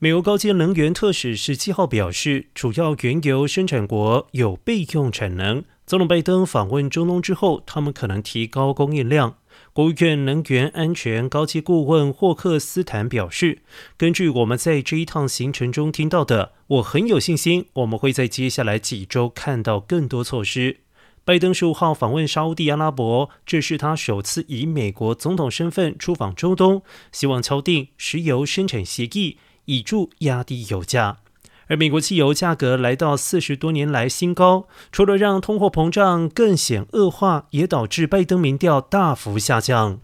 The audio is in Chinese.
美国高阶能源特使十七号表示，主要原油生产国有备用产能。总统拜登访问中东之后，他们可能提高供应量。国务院能源安全高级顾问霍克斯坦表示：“根据我们在这一趟行程中听到的，我很有信心，我们会在接下来几周看到更多措施。”拜登十五号访问沙地阿拉伯，这是他首次以美国总统身份出访中东，希望敲定石油生产协议。以助压低油价，而美国汽油价格来到四十多年来新高，除了让通货膨胀更显恶化，也导致拜登民调大幅下降。